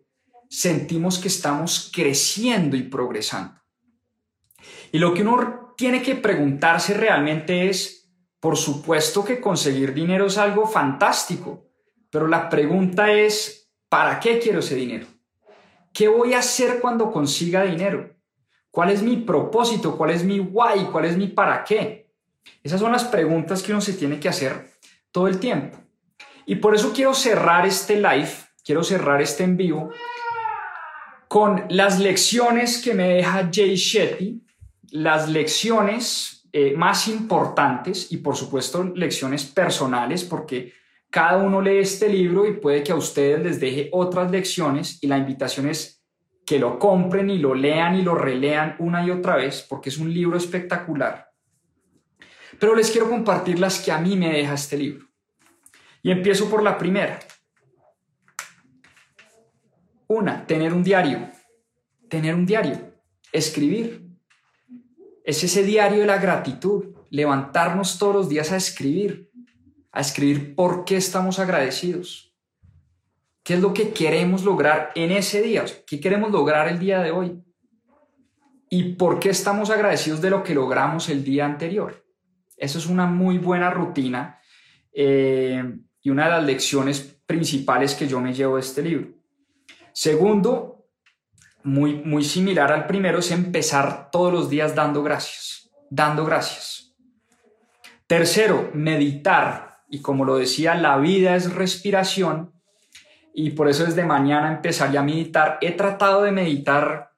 sentimos que estamos creciendo y progresando. Y lo que uno tiene que preguntarse realmente es, por supuesto que conseguir dinero es algo fantástico, pero la pregunta es, ¿para qué quiero ese dinero? ¿Qué voy a hacer cuando consiga dinero? ¿Cuál es mi propósito? ¿Cuál es mi why? ¿Cuál es mi para qué? Esas son las preguntas que uno se tiene que hacer todo el tiempo. Y por eso quiero cerrar este live, quiero cerrar este en vivo con las lecciones que me deja Jay Shetty, las lecciones eh, más importantes y por supuesto lecciones personales porque cada uno lee este libro y puede que a ustedes les deje otras lecciones y la invitación es que lo compren y lo lean y lo relean una y otra vez porque es un libro espectacular pero les quiero compartir las que a mí me deja este libro. Y empiezo por la primera. Una, tener un diario. Tener un diario. Escribir. Es ese diario de la gratitud. Levantarnos todos los días a escribir. A escribir por qué estamos agradecidos. ¿Qué es lo que queremos lograr en ese día? ¿Qué queremos lograr el día de hoy? ¿Y por qué estamos agradecidos de lo que logramos el día anterior? Eso es una muy buena rutina eh, y una de las lecciones principales que yo me llevo de este libro. Segundo, muy, muy similar al primero, es empezar todos los días dando gracias, dando gracias. Tercero, meditar. Y como lo decía, la vida es respiración y por eso desde mañana empezaría a meditar. He tratado de meditar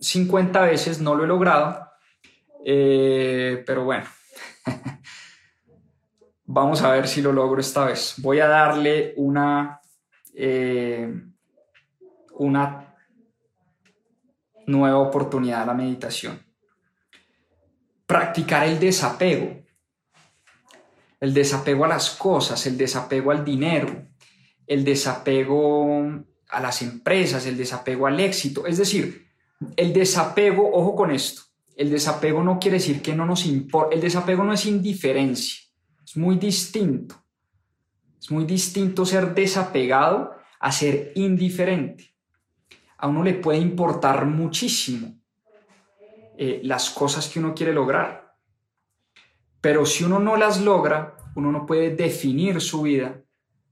50 veces, no lo he logrado, eh, pero bueno, Vamos a ver si lo logro esta vez. Voy a darle una, eh, una nueva oportunidad a la meditación. Practicar el desapego. El desapego a las cosas, el desapego al dinero, el desapego a las empresas, el desapego al éxito. Es decir, el desapego, ojo con esto, el desapego no quiere decir que no nos importa, el desapego no es indiferencia, es muy distinto. Es muy distinto ser desapegado a ser indiferente. A uno le puede importar muchísimo eh, las cosas que uno quiere lograr, pero si uno no las logra, uno no puede definir su vida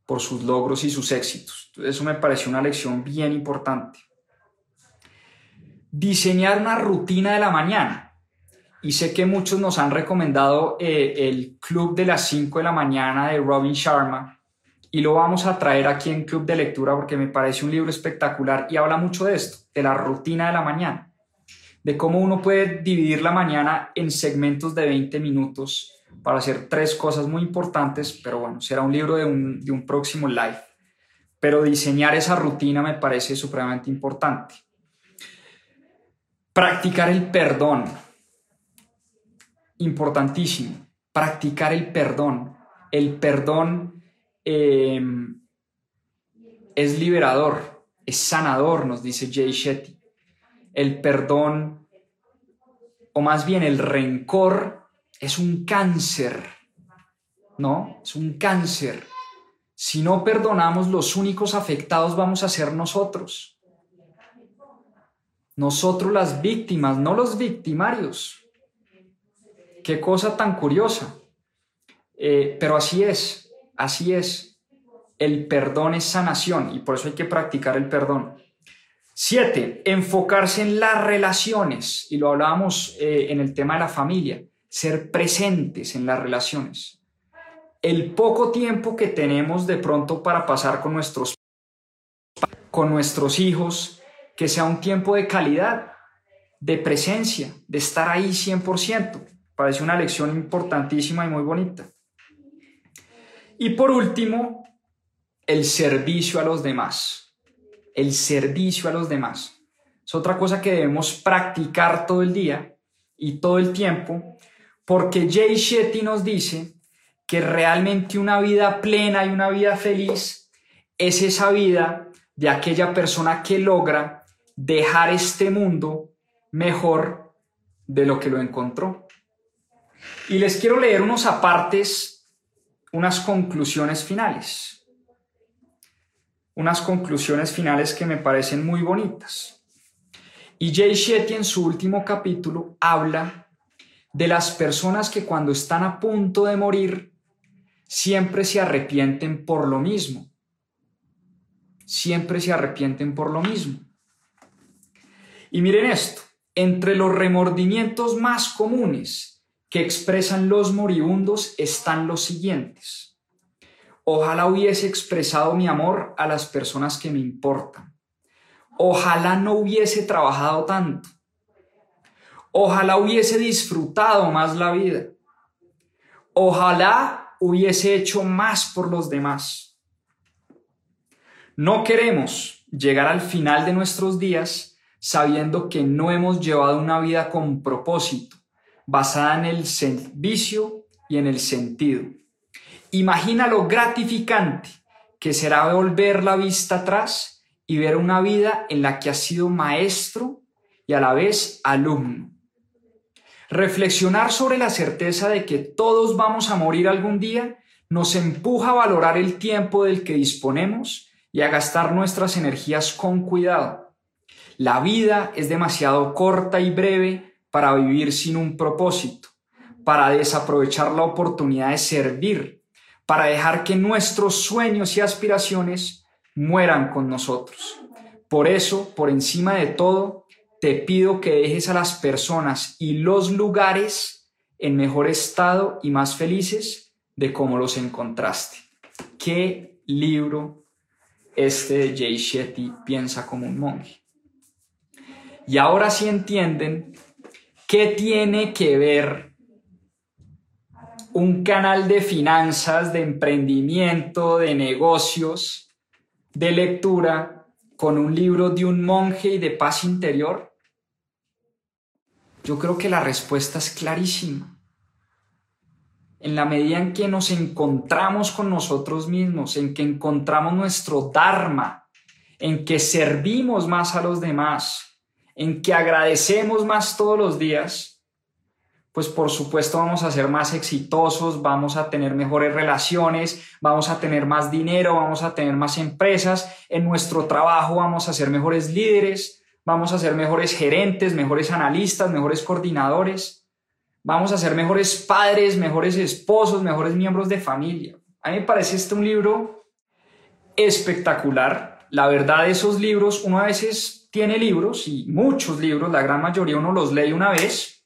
por sus logros y sus éxitos. Eso me pareció una lección bien importante diseñar una rutina de la mañana. Y sé que muchos nos han recomendado eh, el Club de las 5 de la mañana de Robin Sharma y lo vamos a traer aquí en Club de Lectura porque me parece un libro espectacular y habla mucho de esto, de la rutina de la mañana. de cómo uno puede dividir la mañana en segmentos de 20 minutos para hacer tres cosas muy importantes, pero bueno, será un libro de un, de un próximo live. Pero diseñar esa rutina me parece supremamente importante. Practicar el perdón. Importantísimo. Practicar el perdón. El perdón em, es liberador, es sanador, nos dice Jay Shetty. El perdón, o más bien el rencor, es un cáncer, ¿no? Es un cáncer. Si no perdonamos, los únicos afectados vamos a ser nosotros. Nosotros las víctimas, no los victimarios. Qué cosa tan curiosa. Eh, pero así es, así es. El perdón es sanación y por eso hay que practicar el perdón. Siete, enfocarse en las relaciones. Y lo hablábamos eh, en el tema de la familia. Ser presentes en las relaciones. El poco tiempo que tenemos de pronto para pasar con nuestros con nuestros hijos, que sea un tiempo de calidad, de presencia, de estar ahí 100%. Parece una lección importantísima y muy bonita. Y por último, el servicio a los demás. El servicio a los demás. Es otra cosa que debemos practicar todo el día y todo el tiempo, porque Jay Shetty nos dice que realmente una vida plena y una vida feliz es esa vida de aquella persona que logra dejar este mundo mejor de lo que lo encontró. Y les quiero leer unos apartes, unas conclusiones finales. Unas conclusiones finales que me parecen muy bonitas. Y Jay Shetty en su último capítulo habla de las personas que cuando están a punto de morir siempre se arrepienten por lo mismo. Siempre se arrepienten por lo mismo. Y miren esto, entre los remordimientos más comunes que expresan los moribundos están los siguientes. Ojalá hubiese expresado mi amor a las personas que me importan. Ojalá no hubiese trabajado tanto. Ojalá hubiese disfrutado más la vida. Ojalá hubiese hecho más por los demás. No queremos llegar al final de nuestros días sabiendo que no hemos llevado una vida con propósito, basada en el servicio y en el sentido. Imagina lo gratificante que será volver la vista atrás y ver una vida en la que has sido maestro y a la vez alumno. Reflexionar sobre la certeza de que todos vamos a morir algún día nos empuja a valorar el tiempo del que disponemos y a gastar nuestras energías con cuidado la vida es demasiado corta y breve para vivir sin un propósito, para desaprovechar la oportunidad de servir, para dejar que nuestros sueños y aspiraciones mueran con nosotros. Por eso, por encima de todo, te pido que dejes a las personas y los lugares en mejor estado y más felices de cómo los encontraste. ¿Qué libro este de Jay Shetty piensa como un monje? Y ahora sí entienden qué tiene que ver un canal de finanzas, de emprendimiento, de negocios, de lectura, con un libro de un monje y de paz interior? Yo creo que la respuesta es clarísima. En la medida en que nos encontramos con nosotros mismos, en que encontramos nuestro Dharma, en que servimos más a los demás, en que agradecemos más todos los días, pues por supuesto vamos a ser más exitosos, vamos a tener mejores relaciones, vamos a tener más dinero, vamos a tener más empresas, en nuestro trabajo vamos a ser mejores líderes, vamos a ser mejores gerentes, mejores analistas, mejores coordinadores, vamos a ser mejores padres, mejores esposos, mejores miembros de familia. A mí me parece este un libro espectacular. La verdad, esos libros, uno a veces tiene libros y muchos libros, la gran mayoría uno los lee una vez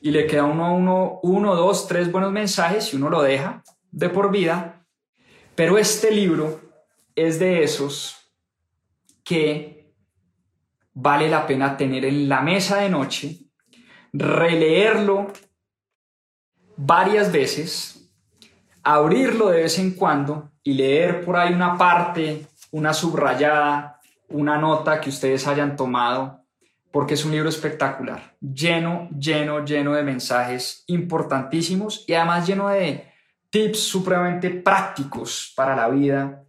y le queda uno, uno, uno, dos, tres buenos mensajes y uno lo deja de por vida. Pero este libro es de esos que vale la pena tener en la mesa de noche, releerlo varias veces, abrirlo de vez en cuando y leer por ahí una parte, una subrayada, una nota que ustedes hayan tomado, porque es un libro espectacular, lleno, lleno, lleno de mensajes importantísimos y además lleno de tips supremamente prácticos para la vida,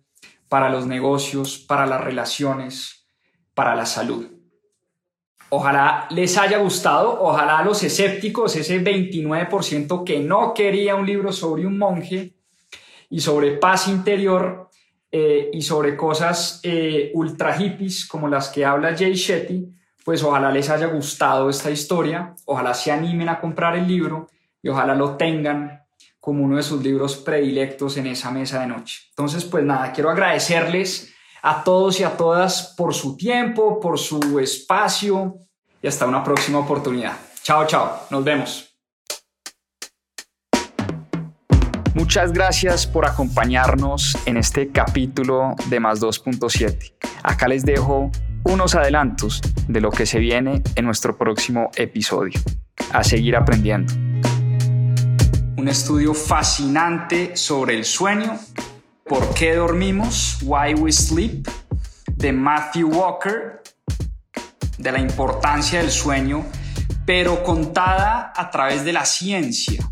para los negocios, para las relaciones, para la salud. Ojalá les haya gustado, ojalá a los escépticos, ese 29% que no quería un libro sobre un monje y sobre paz interior eh, y sobre cosas eh, ultra hippies como las que habla Jay Shetty, pues ojalá les haya gustado esta historia, ojalá se animen a comprar el libro y ojalá lo tengan como uno de sus libros predilectos en esa mesa de noche. Entonces, pues nada, quiero agradecerles a todos y a todas por su tiempo, por su espacio y hasta una próxima oportunidad. Chao, chao, nos vemos. Muchas gracias por acompañarnos en este capítulo de Más 2.7. Acá les dejo unos adelantos de lo que se viene en nuestro próximo episodio. A seguir aprendiendo. Un estudio fascinante sobre el sueño ¿Por qué dormimos? Why We Sleep, de Matthew Walker, de la importancia del sueño, pero contada a través de la ciencia